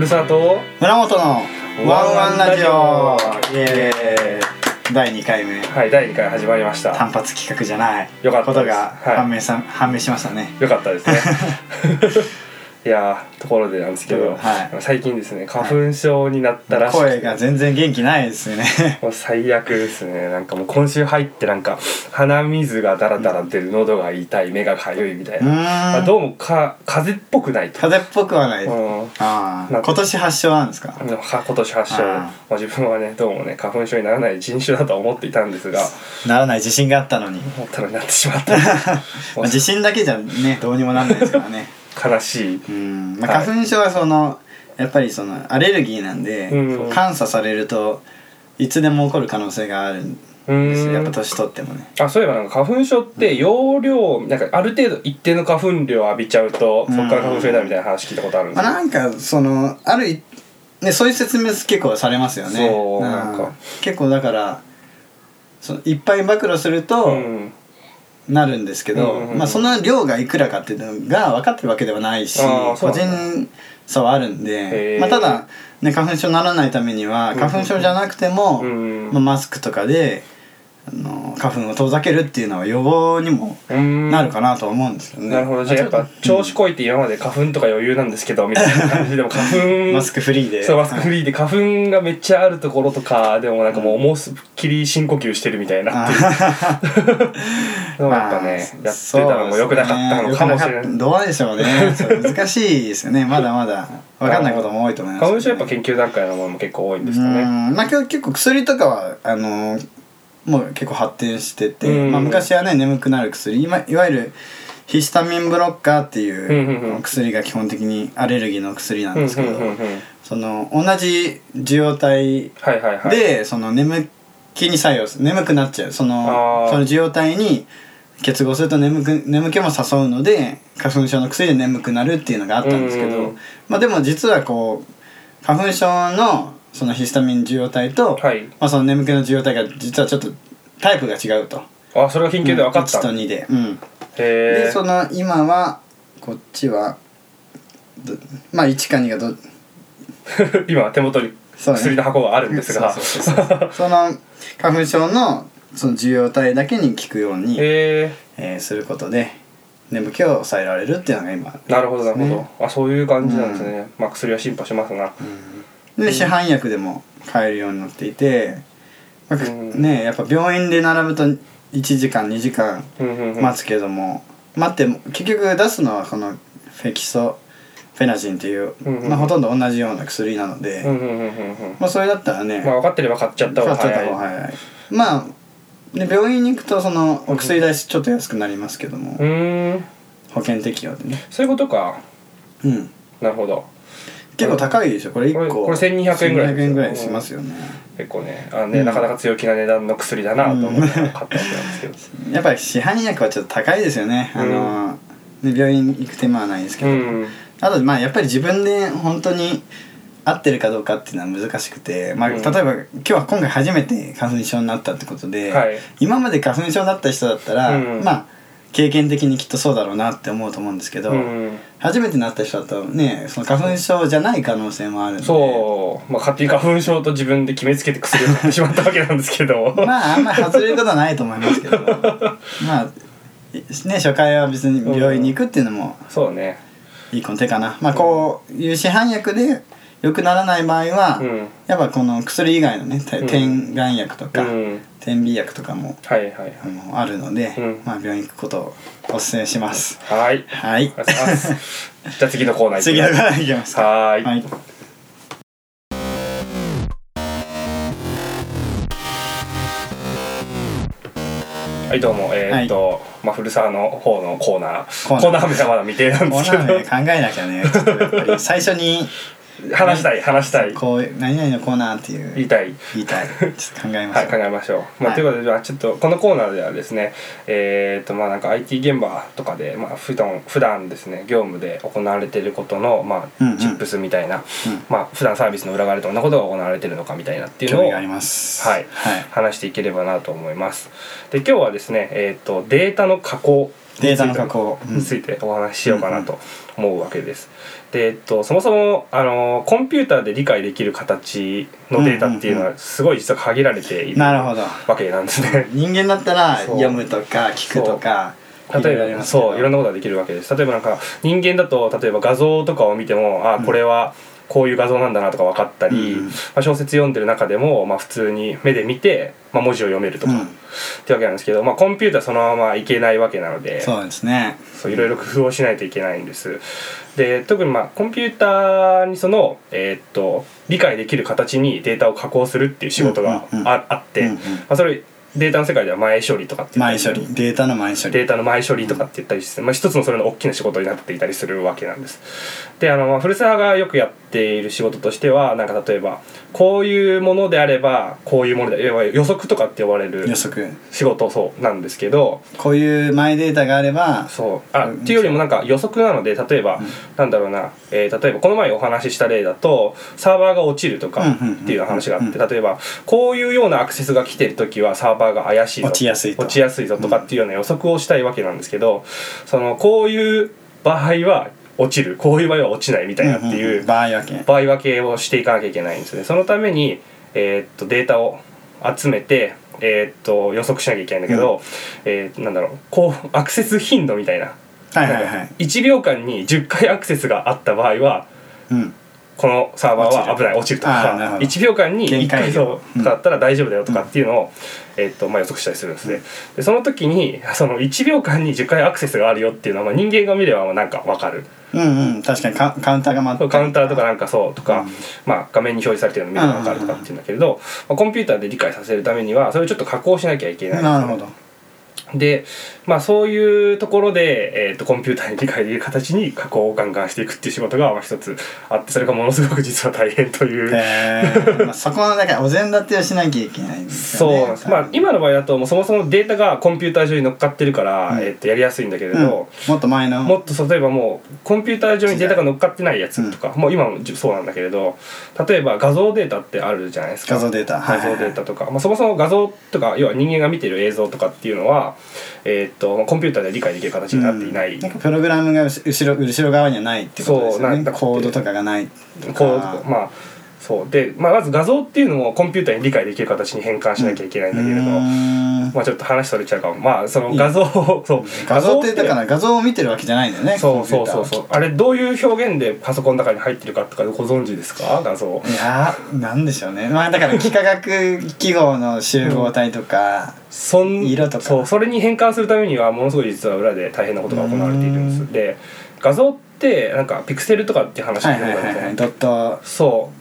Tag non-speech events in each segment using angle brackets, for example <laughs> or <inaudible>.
ふるさと村本のワンワンラジオ。イエーイ。第2回目。はい第2回始まりました。単発企画じゃない。よかったことがはい判明さ、判明しましたね。よかったですね <laughs> いやーところでなんですけど、はい。最近ですね花粉症になったらしくて。声が全然元気ないですよね。<laughs> もう最悪ですね。なんかもう今週入ってなんか鼻水がダラダラ出る喉が痛い目がかゆいみたいうな、まあどうもか風邪っぽくないと、風邪っぽくはない、うん。あ今年発症なんですか？今年発症。あー。まあ、自分はねどうもね花粉症にならない人種だと思っていたんですが。ならない自信があったのに。思ったのになってしまった。<laughs> まあ自信だけじゃねどうにもなんないですからね悲しい。うん、まあ、はい。花粉症はそのやっぱりそのアレルギーなんで、うん。こう監査されるといつでも起こる可能性があるんうーんですよ。やっぱ年取ってもね。あそういえばなんか花粉症って容量なんかある程度一定の花粉量を浴びちゃうとそこから花粉症になるみたいな話聞いたことあるんですまあ、よ、なんかそのあるいねそういう説明結構されますよね。そうなんか。結構だからそのいっぱい暴露するとうんなるんですけど、まあ、その量がいくらかっていうのが分かってるわけではないし個人差はあるんへで、ー。まあ、ただ、ね、花粉症にならないためには花粉症じゃなくても、うん。まあ、マスクとかであの花粉を遠ざけるっていうのは予防にもうん。なるかなとは思うんですけどね。なるほど。じゃあやっぱ調子こいて今まで花粉とか余裕なんですけどみたいな感じでも <laughs> 花粉。マスクフリーで。そうマスクフリーで花粉がめっちゃあるところとかでもなんかもう思いっきり深呼吸してるみたいなっていう。やっぱね、やってたのも良くなかったのかもしれない、いどうでしょうね。<laughs> 難しいですよね。まだまだ。分かんないことも多いと思います花粉症やっぱ研究段階のものも結構多いんですかね。うん。まあ今日結構薬とかはあのもう結構発展してて、うんまあ、昔はね眠くなる薬今いわゆるヒスタミンブロッカーってうんうんうんいう薬が基本的にアレルギーの薬なんうんうんですけど、うんうん。その同じ受容体で、その眠気に作用する眠くなっちゃう。そのその受容体に結合すると眠く眠気も誘うので花粉症の薬で眠くなるっていうのがあったんですけど、うん。まあでも実はこう花粉症のそのヒスタミン受容体と、はい。まあ、その眠気の受容体が実はちょっとタイプが違うと。あそれが研究で分かった。1と2で。うん、へえでその今はこっちはどまあ1か2がど <laughs> 今手元に薬の箱があるんですが。<laughs> その花粉症のその受容体だけに効くように、へえーすることで眠気を抑えられるっていうのが今えなるほどなるほど、ねあそういう感じなんですね、まあ薬は進歩しますなで市販薬でも買えるようになっていて、まあうん。ねやっぱ病院で並ぶと1時間2時間待つけども、待っても結局出すのはこのフェキソフェナジンっていう、まあ、ほとんど同じような薬なので、まあそれだったらね、まあ分かってれば買っちゃった方が早い方が早い。まあで病院に行くとそのお薬代ちょっと安くなりますけども、うーん。保険適用でね。そういうことか。うん。なるほど結構高いでしょ？これ1個。これこれ1200円ぐらいですよ。1200円ぐらいしますよね、結構ねあのね、うん。なかなか強気な値段の薬だなと思って買ったんですけど。やっぱり市販薬はちょっと高いですよね、あのね病院行く手間はないですけど、うん。あとまあやっぱり自分で本当に合ってるかどうかっていうのは難しくて、まあ、例うん。えば今日は今回初めて花粉症になったってことで、はい。今まで花粉症だった人だったら、うん。まあ経験的にきっとそうだろうなって思うと思うんですけど、うん初めてなった人だとねその花粉症じゃない可能性もあるんで。そう、まあ、勝手に花粉症と自分で決めつけて薬を買ってしまったわけなんですけど。まああんまり外れることはないと思いますけど。<laughs> まあね初回は別に病院に行くっていうのもそうね。いいこの手かな、まあこういう市販薬で良くならない場合は、うん。やっぱこの薬以外のね点眼薬とか、うん。点鼻薬とかもはいはいはい。あのあるので、うん。まあ病院行くことをお勧めします。はい。はい。<laughs> じゃあ次のコーナー次のコーナー行きますか。はーい。はいはいどうも。えーっと、まあ古澤の方のコーナー。コーナー。はまだ未定なんコですけど。ーナー名考えなきゃね。最初に話したい話したい。こう何々のコーナーっていう言いたい。言いたい。ちょっと考えましはいょう、考えましょう、まあはい。ということでじゃあちょっとこのコーナーではですねえーっとまあなんか IT 現場とかで、まあ、普段普段ですね業務で行われていることのまあ、うんうん。チップスみたいな、うん。まあ普段サービスの裏側でどんなことが行われているのかみたいなっていうのを興味があります。はい。はい。話していければなと思います。で今日はですねえーっとデータの加工データの加工。についてお話ししようかなと思うわけです。で、えっと、そもそもあのコンピューターで理解できる形のデータっていうのはすごい実は限られているなるほど。わけなんですね。人間だったら読むとか聞くとか例えばそういろんなことができるわけです。例えばなんか人間だと例えば画像とかを見てもあこれはこういう画像なんだなとか分かったり、うん、まあ、小説読んでる中でも、まあ、普通に目で見て、まあ、文字を読めるとか、うん、ってわけなんですけど、まあ、コンピューターそのままいけないわけなのでそうですね。そういろいろ工夫をしないといけないんです。で特にまあコンピューターにその、えー、っと理解できる形にデータを加工するっていう仕事があ,、あって、まあ、それデータの世界では前処理とかって前処理。データの前処理。データの前処理とかって言ったりして、まあ、一つのそれの大きな仕事になっていたりするわけなんです。であの、まあ、古澤がよくやっている仕事としてはなんか例えばこういうものであればこういうもので予測とかって呼ばれる予測。仕事そうなんですけどこういう前データがあればそう。あっていうよりもなんか予測なので例えば、うん、なんだろうな、えー、例えばこの前お話しした例だとサーバーが落ちるとかっていう話があって例えばこういうようなアクセスが来てる時はサーバーが怪しい落ちやすい落ちやすいぞとかっていうような予測をしたいわけなんですけどそのこういう場合は落ちる。こういう場合は落ちないみたいなっていう,、場合分け。場合分けをしていかなきゃいけないんですね。そのために、えー、っとデータを集めて、えー、っと予測しなきゃいけないんだけど、うん、えー、なんだろう。こうアクセス頻度みたいな,、はいはいはい、1秒間に10回アクセスがあった場合は、うん、このサーバーは危ない落ちるとか。1秒間に1回そうだったら大丈夫だよとかっていうのを、えー、っとまあ、予測したりするんですね。でその時にその1秒間に10回アクセスがあるよっていうのは、まあ、人間が見ればなんか分かる。うんうん。確かにカカウンターが回ってカウンターとかなんかそうとか、うん、まあ、画面に表示されてるの見れば分かるとかっていうんだけれど、まあ、コンピューターで理解させるためにはそれをちょっと加工しなきゃいけない、なるほどで、まあ、そういうところで、えーと、コンピューターに理解できる形に加工をガンガンしていくっていう仕事がまあ一つあってそれがものすごく実は大変という、えーまあ、そこのだからお膳立てをしなきゃいけないんですよねそうまあ今の場合だともうそもそもデータがコンピューター上に乗っかってるから、うん、えー、とやりやすいんだけれど、うん、もっと前のもっと例えばもうコンピューター上にデータが乗っかってないやつとか、うん、もう今もそうなんだけれど例えば画像データってあるじゃないですか画像データ画像データとか、まあ、そもそも画像とか要は人間が見てる映像とかっていうのはえー、っとコンピューターで理解できる形になっていない、うん、なんかプログラムが後ろ後ろ側にはないってことですよね。コードとかがないコードまあそう。で、まあ、まず画像っていうのもコンピューターに理解できる形に変換しなきゃいけないんだけれど、まあ、ちょっと話それちゃうかも。まあその画像をそう。画像ってだから画像を見てるわけじゃないんだよねそうそうそうそう。あれどういう表現でパソコンの中に入ってるかとかご存知ですか？画像。いやなんでしょうね。まあだから幾何学記号の集合体とか、そん色とか。そう。それに変換するためにはものすごい実は裏で大変なことが行われているんです。で画像ってなんかピクセルとかって話はいはいはい、はい、ドット。そう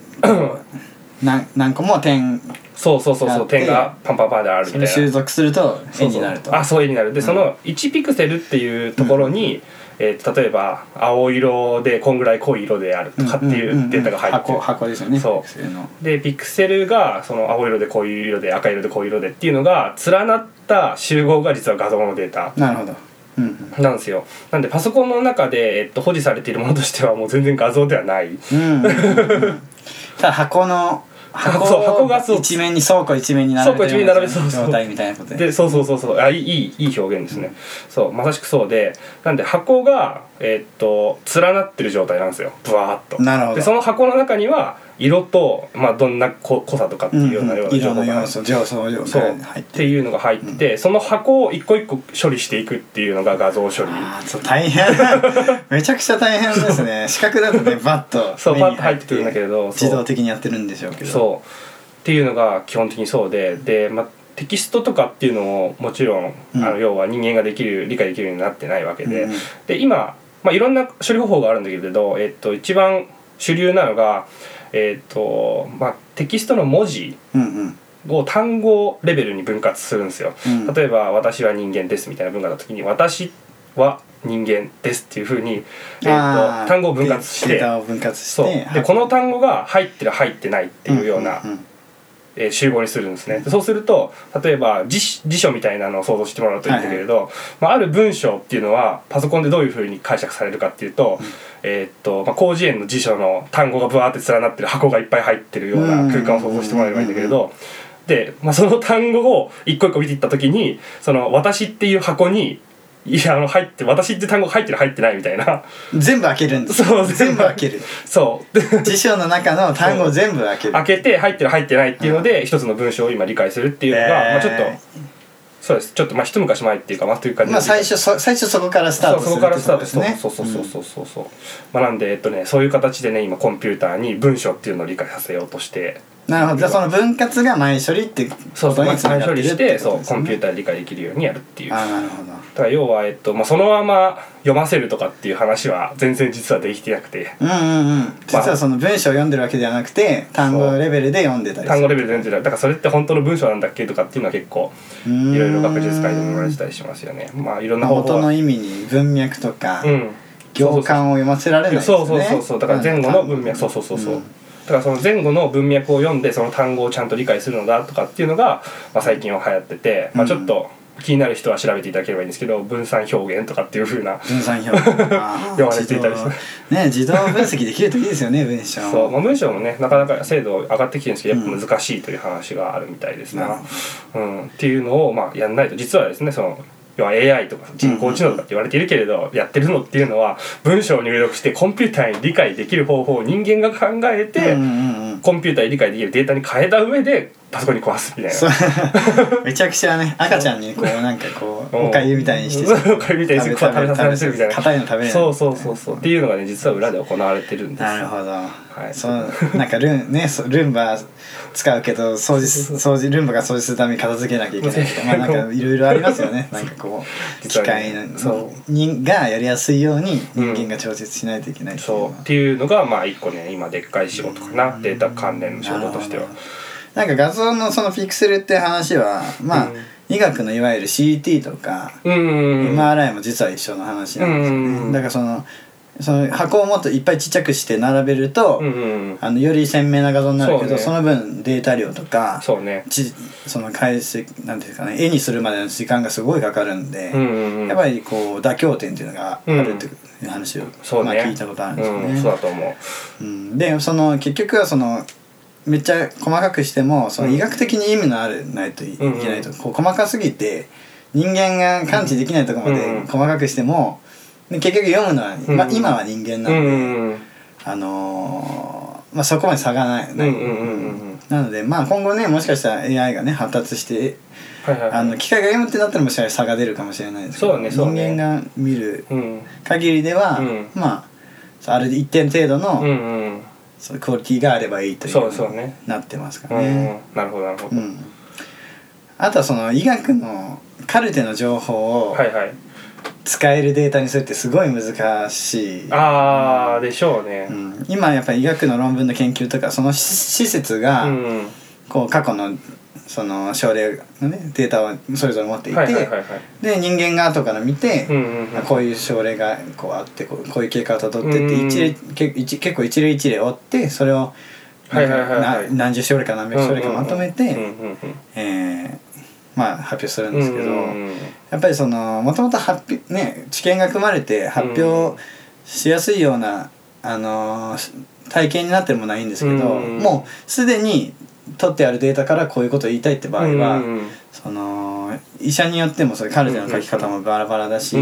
何何個も点そうそうそうそう点がパンパンパンであるみたいな。収束すると絵になると。あそう絵になる。で、うん、その1ピクセルっていうところに、うん、えー、例えば青色でこんぐらい濃い色であるとかっていうデータが入ってる、箱ですよねそう。でピクセルがその青色でこういう色で赤色でこういう色でっていうのが連なった集合が実は画像のデータなるほど。なんですよ。なんでパソコンの中で、えっと、保持されているものとしてはもう全然画像ではない、うん、ただ箱の箱そう箱がそう。一面に倉庫一面に並べてる状態みたいなことで。そうそうそうそう。あいいいい表現ですね、うん、そうまさしくそうで。なんで箱がえー、っと連なってる状態なんですよ。ブワーッと。なるほど。でその箱の中には色と、まあ、どんな濃さとかっていうようなような情報が、素上層要素っていうのが入ってて、うん、その箱を一個一個処理していくっていうのが画像処理。あそう大変。<laughs> めちゃくちゃ大変ですね。視覚だとね <laughs> バッとそうバッと入ってくるんだけど自動的にやってるんでしょうけど。そう。っていうのが基本的にそうでで、まあ、テキストとかっていうのももちろん、うん、あの要は人間ができる理解できるようになってないわけで、うん、で今、まあ、いろんな処理方法があるんだけれど、えっと、一番主流なのがえーとまあ、テキストの文字を単語レベルに分割するんですよ、うん、例えば「私は人間です」みたいな文化の時に「私は人間です」っていうふうに、えーと、単語を分割して。そう。でこの単語が入ってる入ってないっていうような、うんうんうんえー、集合にするんですね。そうすると例えば辞辞書みたいなのを想像してもらうといいんだけれど、はいはい、まあ、ある文章っていうのはパソコンでどういうふうに解釈されるかっていうと,、えー、っとまあ、広辞苑の辞書の単語がブワーって連なってる箱がいっぱい入ってるような空間を想像してもらえればいいんだけれど。で、まあ、その単語を一個一個見ていった時にその「私」っていう箱にいやあの入って私って単語が入ってる入ってないみたいな。全部開けるんです。そう全部。開ける。そう。辞書の中の単語を全部開ける。開けて入ってる入ってないっていうので一つの文章を今理解するっていうのが、まあ、ちょっとえそうです。ちょっとまあ一昔前っていうかまあというかーまあ最初そ最初そこからスタートするそうそこからスタートですねそうそうそうそうそうそう、まあ、なんでえっとねそういう形でね今コンピューターに文章っていうのを理解させようとしてなるほど。じゃあその分割が前処理ってこそうそうとにつながってるっ処理してそうコンピューターで理解できるようにやるっていう。ああなるほど。だから要は、えっとまあ、そのまま読ませるとかっていう話は全然実はできてなくて。うんうんうん。実はその文章を読んでるわけではなくて単語レベルで読んでたり単語レベルで全然だからそれって本当の文章なんだっけとかっていうのは結構いろいろ学術会でも言われてたりしますよね。まあいろんな方法の意味に文脈とかうん。行間を読ませられないね。そうそうそうそう。だから前後の文脈。そうそうそうそう、んだからその前後の文脈を読んでその単語をちゃんと理解するのだとかっていうのが、まあ、最近は流行ってて、まあ、ちょっと気になる人は調べていただければいいんですけど分散表現とかっていうふうな分散表現 <laughs> 読まれていたりね自動分析できるといいですよね文章。そう、まあ、文章もねなかなか精度上がってきてるんですけどやっぱ難しいという話があるみたいですな、うん。っていうのをまあやんないと実はですねその要は AI とか人工知能とかって言われているけれど、やってるのっていうのは文章を入力してコンピューターに理解できる方法を人間が考えて、コンピューターに理解できるデータに変えた上でパソコンに壊すみたいな。<laughs> めちゃくちゃね赤ちゃんにこうなんかこうおかゆみたいにしてそうおかゆみたいに食べさせるみたいな。硬いの食べれないそうそうそうそう。っていうのがね実は裏で行われてるんですよ。なるほど、い。そうなんかルンねそルンバ使うけど掃除す掃除ルンバが掃除するために片付けなきゃいけないとかまあなんかいろいろありますよね。なんかこう機械のそにがやりやすいよう。に人間が調節しないといけないっていうのは。そう。っていうのがまあ一個ね今でっかい仕事かな。データ関連の仕事としては。なんか画像のそのピクセルって話はまあ、うん。医学のいわゆる CT とか、うんうんうん。MRI も実は一緒の話なんですよね、うん。だからそのその箱をもっといっぱいちっちゃくして並べると、うんうんあのより鮮明な画像になるけどそ,、ね。の分データ量とかそうね。ちその解析なんていうかね絵にするまでの時間がすごいかかるんで、うんうんうん。やっぱりこう妥協点っていうのがあるっていう話を、そうね。まあ、聞いたことあるんですよね。うんそうだと思う。うん。でその結局はそのめっちゃ細かくしてもそのうん。医学的に意味のあるないといけうんないと、こう細かすぎて人間が感知できないところまでうん細かくしても、で結局読むのは、うん。まあ、今は人間なうんんで、うん。あのーまあ、そこまで差がない、なので、まあ、今後ねもしかしたら AI がね発達してはいはいはい。あの機械が読むってなったらもしかしたら差が出るかもしれないですけどそうねそうね。人間が見るうん。限りでは、うん。まあある一定程度の、うんうん。そういうクオリティがあればいいというそうそうね。なってますかうんらね。なるほどなるほど。うん。あとはその医学のカルテの情報をはいはい使えるデータにするってすごい難しい、ああでしょうね。うん、今やっぱり医学の論文の研究とかその施施設がうんこう過去のその症例のねデータをそれぞれ持っていて、で人間が後から見て、こういう症例がこうあってこういう経過をたどってってうん一例け一結構一例一例追ってそれを何十症例か何百症例かまとめて、まあ発表するんですけど、やっぱりそのもともと発表ね知見が組まれて発表しやすいような、あのー体験になってるものはいいんですけど、うん。もうすでに取ってあるデータからこういうことを言いたいって場合は、その医者によってもそういうカルテの書き方もバラバラだし、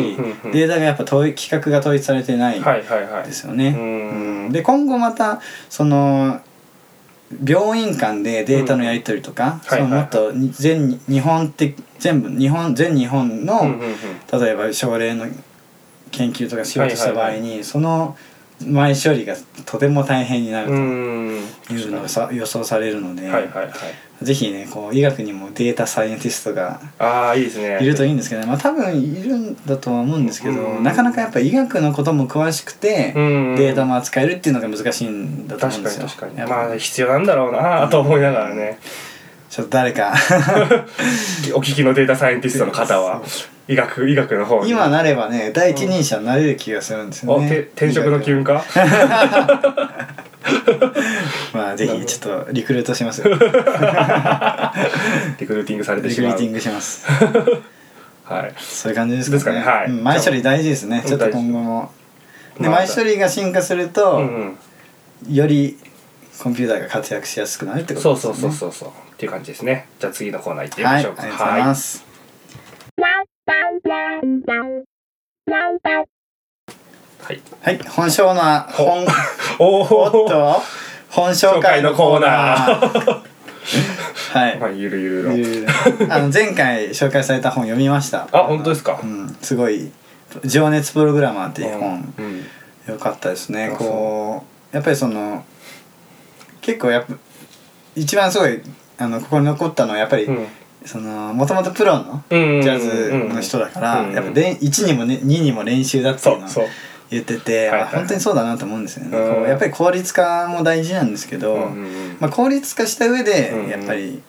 データがやっぱ統一規格が統一されてないですよね。で今後またその病院間でデータのやり取りとか、そのもっとに全日本的全部日本全日本の、例えば症例の研究とかしようとした場合に、その前処理がとても大変になるうとん。いうのがさ予想されるので、はいはいはい。ぜひねこう医学にもデータサイエンティストがいるといいんですけどね、まあ、多分いるんだとは思うんですけど、うん。なかなかやっぱ医学のことも詳しくて、うん。データも扱えるっていうのが難しいんだと思うん確ですよ。かに確かに。まあ必要なんだろうなと思いながらねちょっと誰か <laughs> お聞きのデータサイエンティストの方は医学医学の方に今なればね第一人者になれる気がするんですよおね。て転職の機運か？<laughs> まあぜひちょっとリクルートしますよ。リ <laughs> リクルーティングされてしまうクルーティングします。はいそういう感じですかね。ねはいうん前処理大事ですね。ちょっと今後も。でまあ前処理が進化すると、うんうんよりコンピューターが活躍しやすくなるってことそうですね。そうそうそうそうっていう感じですね。じゃあ次のコーナー行ってみはい、ましょうか。ありがとうございます。はい。はい本性の本。<laughs> おおっと？本紹介のコーナー。はい。まあゆるゆるの。ゆるあの前回紹介された本読みました。あ本当ですか？うん。すごい「情熱プログラマー」っていう本。うん。よかったですね。あこうやっぱりその結構やっぱ一番すごいあのここに残ったのはやっぱり、うん。そのもともとプロのジうんャズの人だから、うんやっぱで1にも、ね、2にも練習だっていうのを言ってて、はいはいあ本当にそうだなと思うんですよね、うん。やっぱり効率化も大事なんですけど、うんうんうん。まあ、効率化した上でやっぱり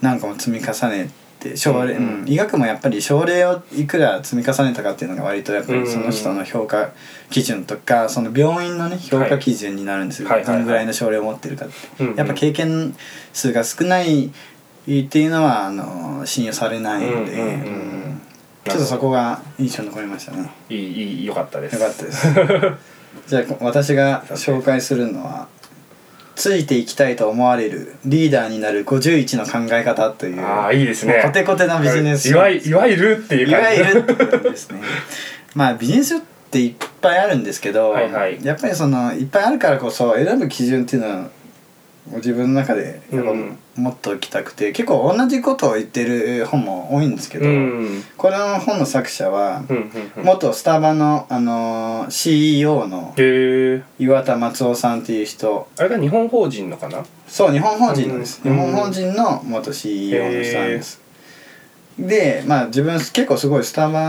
何かも積み重ねて症例、うん医学もやっぱり症例をいくら積み重ねたかっていうのが割とやっぱりその人の評価基準とかその病院のね評価基準になるんですよ、はいはいはい。はいどのぐらいの症例を持ってるかって、うんうんやっぱ経験数が少ないっていうのはあの信用されないので、うんうんうんうん。ちょっとそこが印象に残りましたね。いいいいよかったです。よかったです。<laughs> じゃあ私が紹介するのは「ついていきたいと思われるリーダーになる51の考え方」というああいいですね。コテコテなビジネスいわいいわゆるっていうい感じ。わゆるですね。まあビジネスっていっぱいあるんですけど、はいはい。やっぱりそのいっぱいあるからこそ選ぶ基準っていうのは自分の中でやっぱうん。持っておきたくて、結構同じことを言ってる本も多いんですけど、うん。これの本の作者はうんうんうん。元スタバの、あのー CEO の岩田松夫さんっていう人。あれが日本法人のかな？そう日本法人なんです、うん日本法人の元 CEO の人なんです、でまあ自分結構すごいスタバ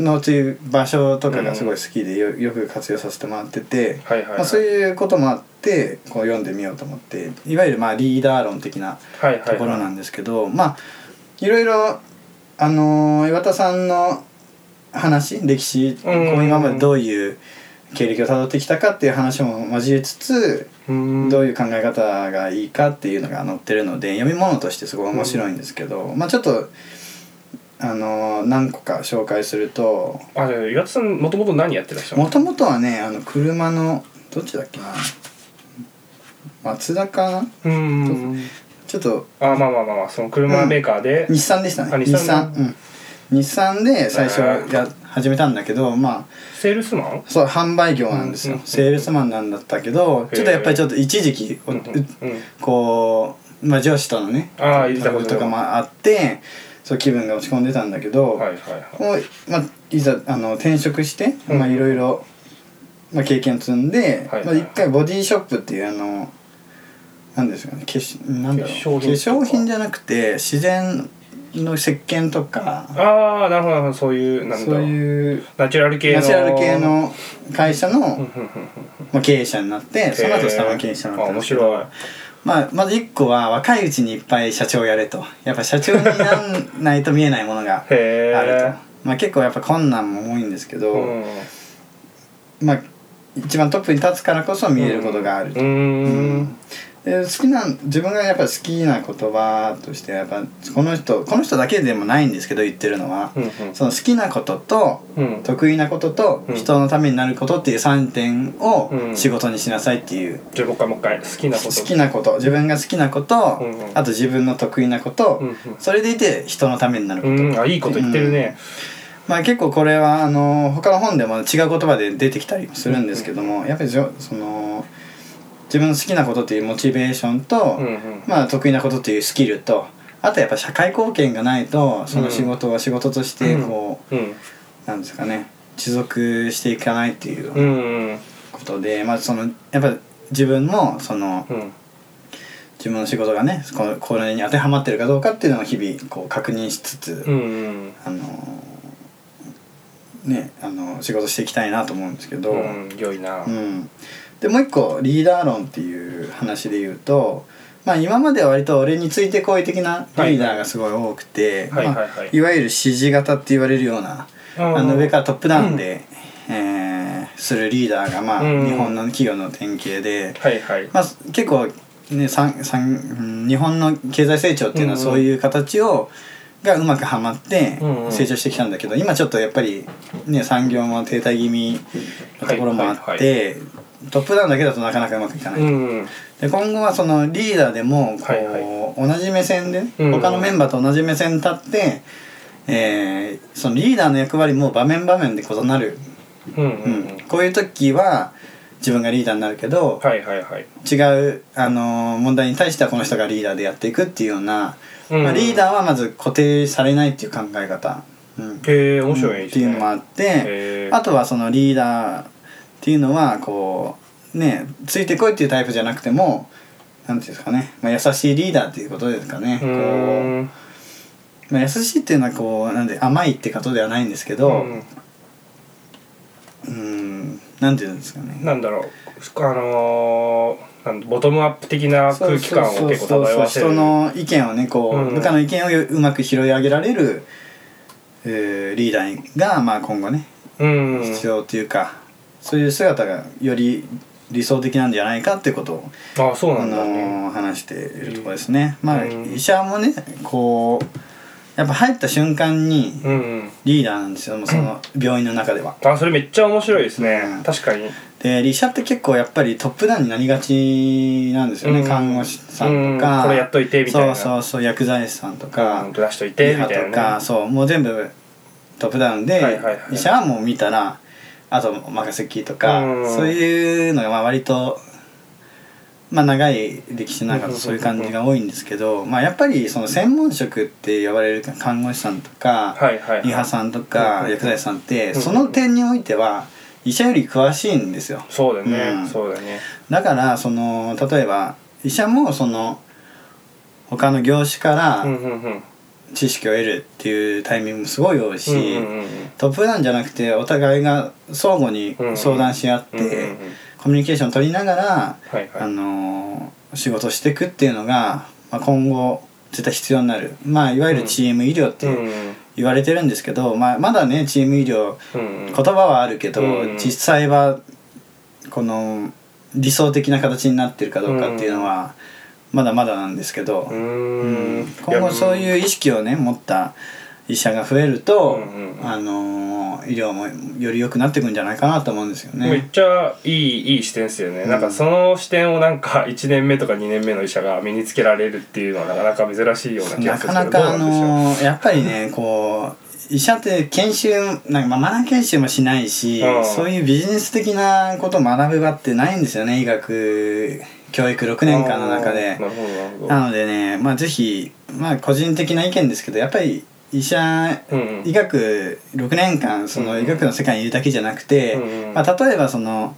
のう場所とかがすごい好きでよよく活用させてもらってて、はいはいはい。まあ、そういうこともあってこう読んでみようと思っていわゆるまあリーダー論的なところなんですけど、まあいろいろあのー岩田さんの話歴史こううん今までどういう経歴をたどってきたかっていう話も交えつつうん。どういう考え方がいいかっていうのが載ってるので読み物としてすごい面白いんですけど、まあちょっとあのー何個か紹介するとあ岩田さんもともと何やってらっしゃるもともとはねあの車のどっちだっけな？松田かなうん。ちょっとあまあまあまあまあその車メーカーで、日産でしたね。あ日産。うん。日産で最初や始めたんだけどまあセールスマン？そう販売業なんですよ、うんセールスマンなんだったけどちょっとやっぱりちょっと一時期、うんうんうん。こう、まあ、上司とのねトラブルとかもあってそう気分が落ち込んでたんだけど、はいはいはい。まあ、いざあの転職して、うんまあ、いろいろ、まあ、経験積んで、はいはいまあ、一回ボディショップっていうあのなんですかね化粧なんだろう。化粧品じゃなくて自然の石鹸とか。ああなるほどなるほどそういうなんだそういう。ナチュラル系の。ナチュラル系の会社の、まあ、経営者になってその後スタバ経営者になったんですけど。あ面白い。まあ、まず一個は若いうちにいっぱい社長やれと。やっぱ社長になんないと見えないものが <laughs> あると、まあ、結構やっぱ困難も多いんですけど、うん。まあ一番トップに立つからこそ見えることがあると、うーうんんで好きな自分がやっぱ好きな言葉としてやっぱこの人この人だけでもないんですけど言ってるのは、うんうん。その好きなこととうん。得意なこととうん。人のためになることっていう3点をうん。仕事にしなさいっていう。じゃあもう一回もう一回好きなこと。好きなこと自分が好きなこと、うんうん。あと自分の得意なこと、うんうん。それでいて人のためになること、うん。あいいこと言ってるね。まあ、結構これはあの他の本でも違う言葉で出てきたりもするんですけども、やっぱりじょその自分の好きなことっていうモチベーションと、うんうん。まあ、得意なことっていうスキルとあとやっぱ社会貢献がないとその仕事は仕事としてこう、うん。なんですかね持続していかないっていううんうん。ことで、まあ、そのやっぱ自分もそのうん。自分の仕事がねこのこれに当てはまってるかどうかっていうのを日々こう確認しつつ、うんうん。あのねあの仕事していきたいなと思うんですけど、うん良いな。うんでもう一個リーダー論っていう話で言うと、まあ、今までは割と俺についてこい的なリーダーがすごい多くて、はいわゆる指示型って言われるようなあの上からトップダウンで、えーするリーダーが、まあうん。日本の企業の典型で、はいはい。まあ、結構、ね、さんさんうん日本の経済成長っていうのはうんそういう形を、がうまくはまってうんうん。成長してきたんだけど、今ちょっとやっぱり、ね、産業も停滞気味なところもあって、はいはトップダウンだけだとなかなかうまくいかない、うん。で今後はそのリーダーでもこう、はい。は同じ目線で、うん他のメンバーと同じ目線に立って、えーそのリーダーの役割も場面場面で異なる、うんうんううん。んこういう時は自分がリーダーになるけど、はいはいはい。違う、あのー問題に対してはこの人がリーダーでやっていくっていうような、うん。まあ、リーダーはまず固定されないっていう考え方、うん、へえ面白いっていうのもあってあとはそのリーダーっていうのはこうねついてこいっていうタイプじゃなくてもなんていうんですかね、まあ、優しいリーダーっていうことですかね。こう、まあ、優しいっていうのはこうなんで甘いってことではないんですけどうん。うんなんていうんですかね。なんだろう。あのーボトムアップ的な空気感を結構漂わせる。人の意見をねこう、うん。部下の意見をうまく拾い上げられる、えーリーダーが、まあ、今後ねうん。必要っていうか、そういう姿がより理想的なんじゃないかってことを、あそうなんだあのねー話しているところですね。まあ、うん。医者もねこうやっぱ入った瞬間にリーダーなんですよもうその病院の中では。あそれめっちゃ面白いですね、うん。確かに。で医者って結構やっぱりトップダウンになりがちなんですよね、うん。看護師さんとうん。か、これやっといてみたいな。そうそうそう薬剤師さんとか、うん。出しといてみたいなね。そうもう全部トップダウンで、医者はもう見たらあと任せっきりとか、うん。そういうのがまあ割と、まあ、長い歴史の中だとそういう感じが多いんですけど、まあ、やっぱりその専門職って呼ばれる看護師さんとか、リハさんとか、うん薬剤師さんって、ん。その点においては医者より詳しいんですよ。そうだね、うん。そうだね。だからその例えば医者もその他の業種から、知識を得るっていうタイミングもすごい多いし、うんうんうんトップダウンじゃなくてお互いが相互に相談し合って、うんうんうん。コミュニケーションを取りながら、はいはい。あのー仕事をしていくっていうのが、まあ、今後絶対必要になる、まあ、いわゆるチーム医療ってうん言われてるんですけど、まあ、まだねチーム医療うんうん。言葉はあるけど、うん。実際はこの理想的な形になってるかどうかっていうのはまだまだなんですけど、うん。ん。今後そういう意識をね持った医者が増えると、うんうんうん。あのー医療もより良くなっていくんじゃないかなと思うんですよめっね。ちゃいいいい視点ですよね、うん。なんかその視点をなんか1年目とか2年目の医者が身につけられるっていうのはなかなか珍しいような気がなするんですけどかなかあのーやっぱりねこう医者って研修なんかまあマナー研修もしないし、うん。そういうビジネス的なことを学ぶ場ってないんですよね医学教育6年間の中で。なのでねまあぜひまあ個人的な意見ですけどやっぱり医者うんうん。医学6年間その医学の世界にいるだけじゃなくて、うんまあ、例えばその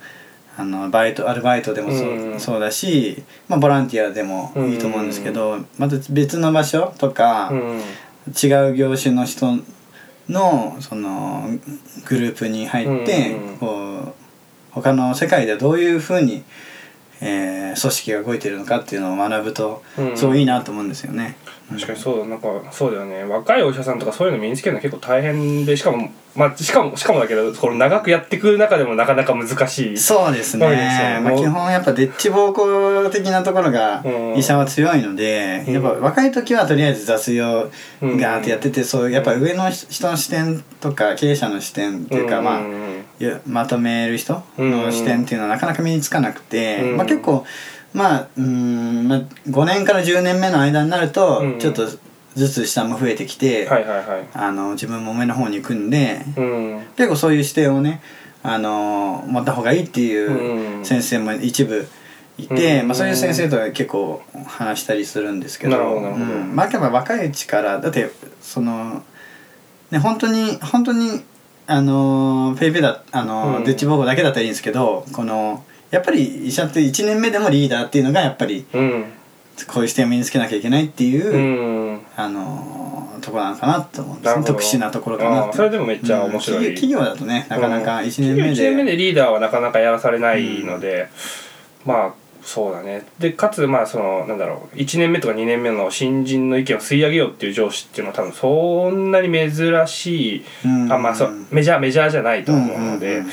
あのバイトアルバイトでもそう,、うんそうだし、まあ、ボランティアでもいいと思うんですけど、また別の場所とか、うん違う業種の人のそのグループに入って、うん。こう他の世界ではどういうふうに、えー組織が動いてるのかっていうのを学ぶと、うん。すごいいいなと思うんですよね。確かにそうだなんかそうだよね。若いお医者さんとかそういうの身につけるの結構大変でしかもまあしかもしかもだけどこの長くやっていく中でもなかなか難しい。そうですね。まあ、基本やっぱデッチ暴行的なところがうん。医者は強いので、うん。やっぱ若い時はとりあえず雑用ガーってやってて、そうやっぱ上の人の視点とか経営者の視点っていうか、まあまとめる人の視点っていうのはなかなか身につかなくて、うん。まあ、結構まあうーん、まあ、5年から10年目の間になるとうん。ちょっとずつ下も増えてきて、自分も上の方に行くんで、うん。結構そういう視点をね、あの持った方がいいっていううん。先生も一部いて、うん。まあ、そういう先生とは結構話したりするんですけどまあ、やっぱ若いうちからだってそのね本当に本当にあのペイペイだあの、うん。丁稚奉公だけだったらいいんですけどこのやっぱり医者って1年目でもリーダーっていうのがやっぱりうん。こういう視点を身につけなきゃいけないっていう、うん。あのところなのかなと思うんですね。特殊なところかなあーそれでもめっちゃ面白い。うん。企業だとねなかなか1年目1で,、年目でリーダーはなかなかやらされないので、まあそうだね。でかつまあそのなんだろう。1年目とか2年目の新人の意見を吸い上げようっていう上司っていうのは多分そんなに珍しい、うん。あまあそうメジャーメジャーじゃないと思うので、んんんん。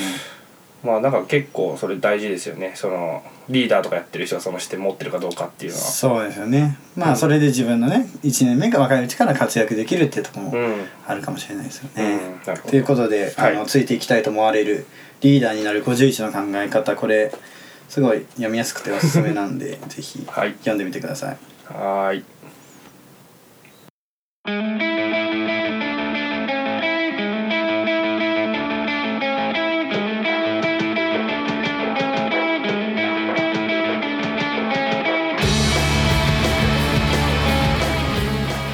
まあなんか結構それ大事ですよね。そのリーダーとかやってる人がその視点持ってるかどうかっていうのは。そうですよね。まうん。あそれで自分のね1年目が若いうちから活躍できるっていうところもうん。あるかもしれないですようんね。なるほど。ということで、はい。あのついていきたいと思われるリーダーになる51の考え方これすごい読みやすくておすすめなんで <laughs> ぜひ読んでみてください。はい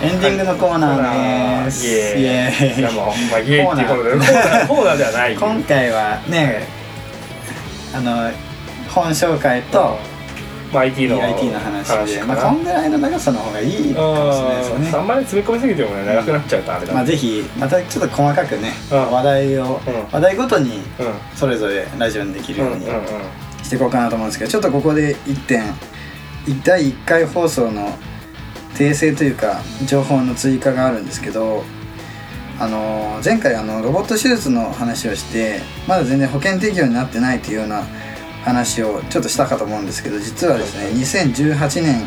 エンディングのコーナーです。イエーイ。いやもうほんまイエーイってことで、コーナーはない。今回はね、あの本紹介とまあ IT の IT の話でまあこんぐらいの長さの方がいいかもしれないですよね。うんあんまり詰め込みすぎてもね長くなっちゃうとあれだまあぜひまたちょっと細かくねうん。話題をうん。話題ごとにうん。それぞれラジオにできるようにしていこうかなと思うんですけどちょっとここで1点第1回放送の訂正というか情報の追加があるんですけどあの前回あのロボット手術の話をしてまだ全然保険適用になってないというような話をちょっとしたかと思うんですけど実はですね2018年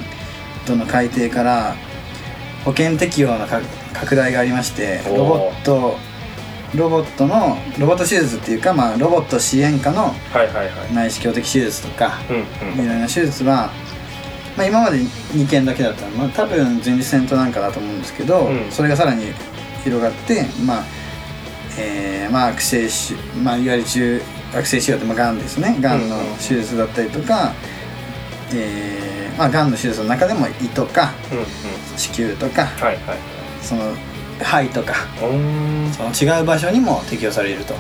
度の改定から保険適用のか拡大がありましてロボットロボットのロボット手術っていうか、まあ、ロボット支援下の内視鏡的手術とかうんいろいろな手術は、まあ、今まで2件だけだったの。まあ、多分前立腺となんかだと思うんですけど、うん。それがさらに広がってまあえーまあ悪性腫まあいわゆる中悪性腫瘍ってまあがんですね。がんの手術だったりとか、えーまあがんの手術の中でも胃とかうんうん。子宮とかはいはいその肺とかその違う場所にも適用されると。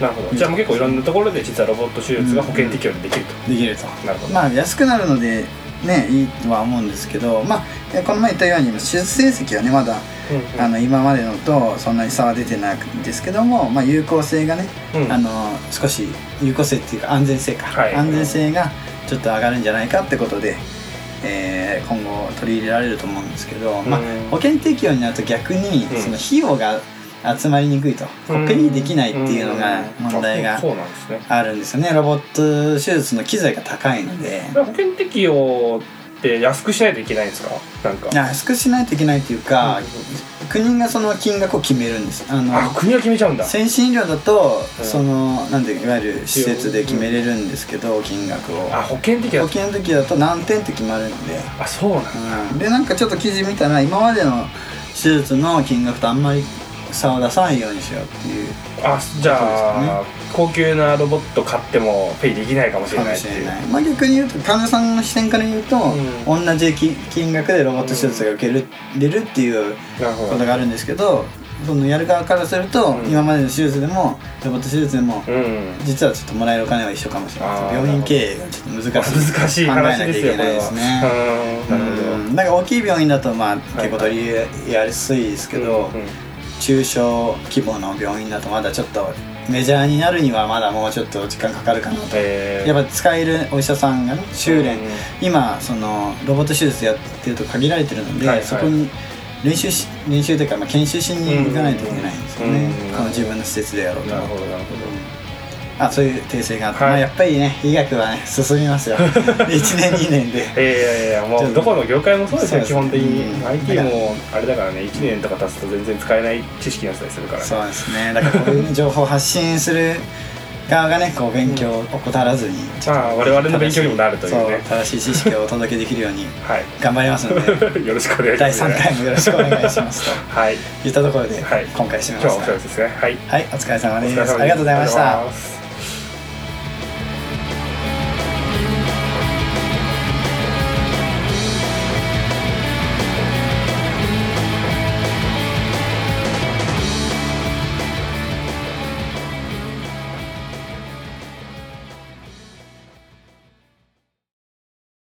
なるほど。じゃあもう結構いろんなところで実はロボット手術が保険適用でできると。できると。なるほど。まあ安くなるのでねいいとは思うんですけどまあえこの前言ったように手術成績はねまだうんうんあの今までのとそんなに差は出てないんですけども、まあ、有効性がね、うんあの少し有効性っていうか安全性か、はい。安全性がちょっと上がるんじゃないかってことで、えー今後取り入れられると思うんですけど、まあうん、保険適用になると逆にうん。その費用が集まりにくいと、うん。ペイできないっていうのがうん。問題があるんですよね。ロボット手術の機材が高いので。保険適用って安くしないといけないんですか？なんか。安くしないといけないっていうか、国がその金額を決めるんです。あのあ国が決めちゃうんだ。先進医療だと、うん。そのなんていわゆる施設で決めれるんですけど、金額を。あ保険適用保険の時だと何点って決まるんで、あそうなんだ。うん、でなんかちょっと記事見たら今までの手術の金額とあんまり差を出さないようにしようっていう。あじゃあ、高級なロボット買ってもペイできないかもしれないっていう。しれない、まあ、逆に言うと患者さんの視点から言うと、う同じ金金額でロボット手術が受けるれるっていうことがあるんですけどそのやる側からすると、うん。今までの手術でもロボット手術でも、うん。実はちょっともらえるお金は一緒かもしれない病院経営がちょっと難しい。難しい考えな話ですよきゃいけないですね。なるほど。うんだから大きい病院だとまあい結構取り入れやすいですけど、うんうん中小規模の病院だとまだちょっとメジャーになるにはまだもうちょっと時間かかるかなと、えー。やっぱ使えるお医者さんがね修練、うん今そのロボット手術やってると限られてるので、はいはい。そこに練習し練習というか、まあ、研修しに行かないといけないんですよね、うん。この自分の施設でやろうと。なるほどなるほどあそういう訂正があって、はい。まあ、やっぱりね医学はね進みますよ。<laughs> 1年2年で。えー、いやいやもうどこの業界もそうですよ。そうです基本的に、うん。IT もあれだからね1年とか経つと全然使えない知識になったりするから。ねそうですね。だからこういう、ね、情報を発信する側がねこう勉強を怠らずにちょっとまあ我々の勉強にもなるというね。正しい知識をお届けできるようにはい。頑張りますので。<laughs> よろしくお願いしま第す、3回もよろしくお願いしますと。はい。いったところで、はい。今回締め今日はおます疲れ様ですね。はい。はいお疲れ様です。ありがとうございました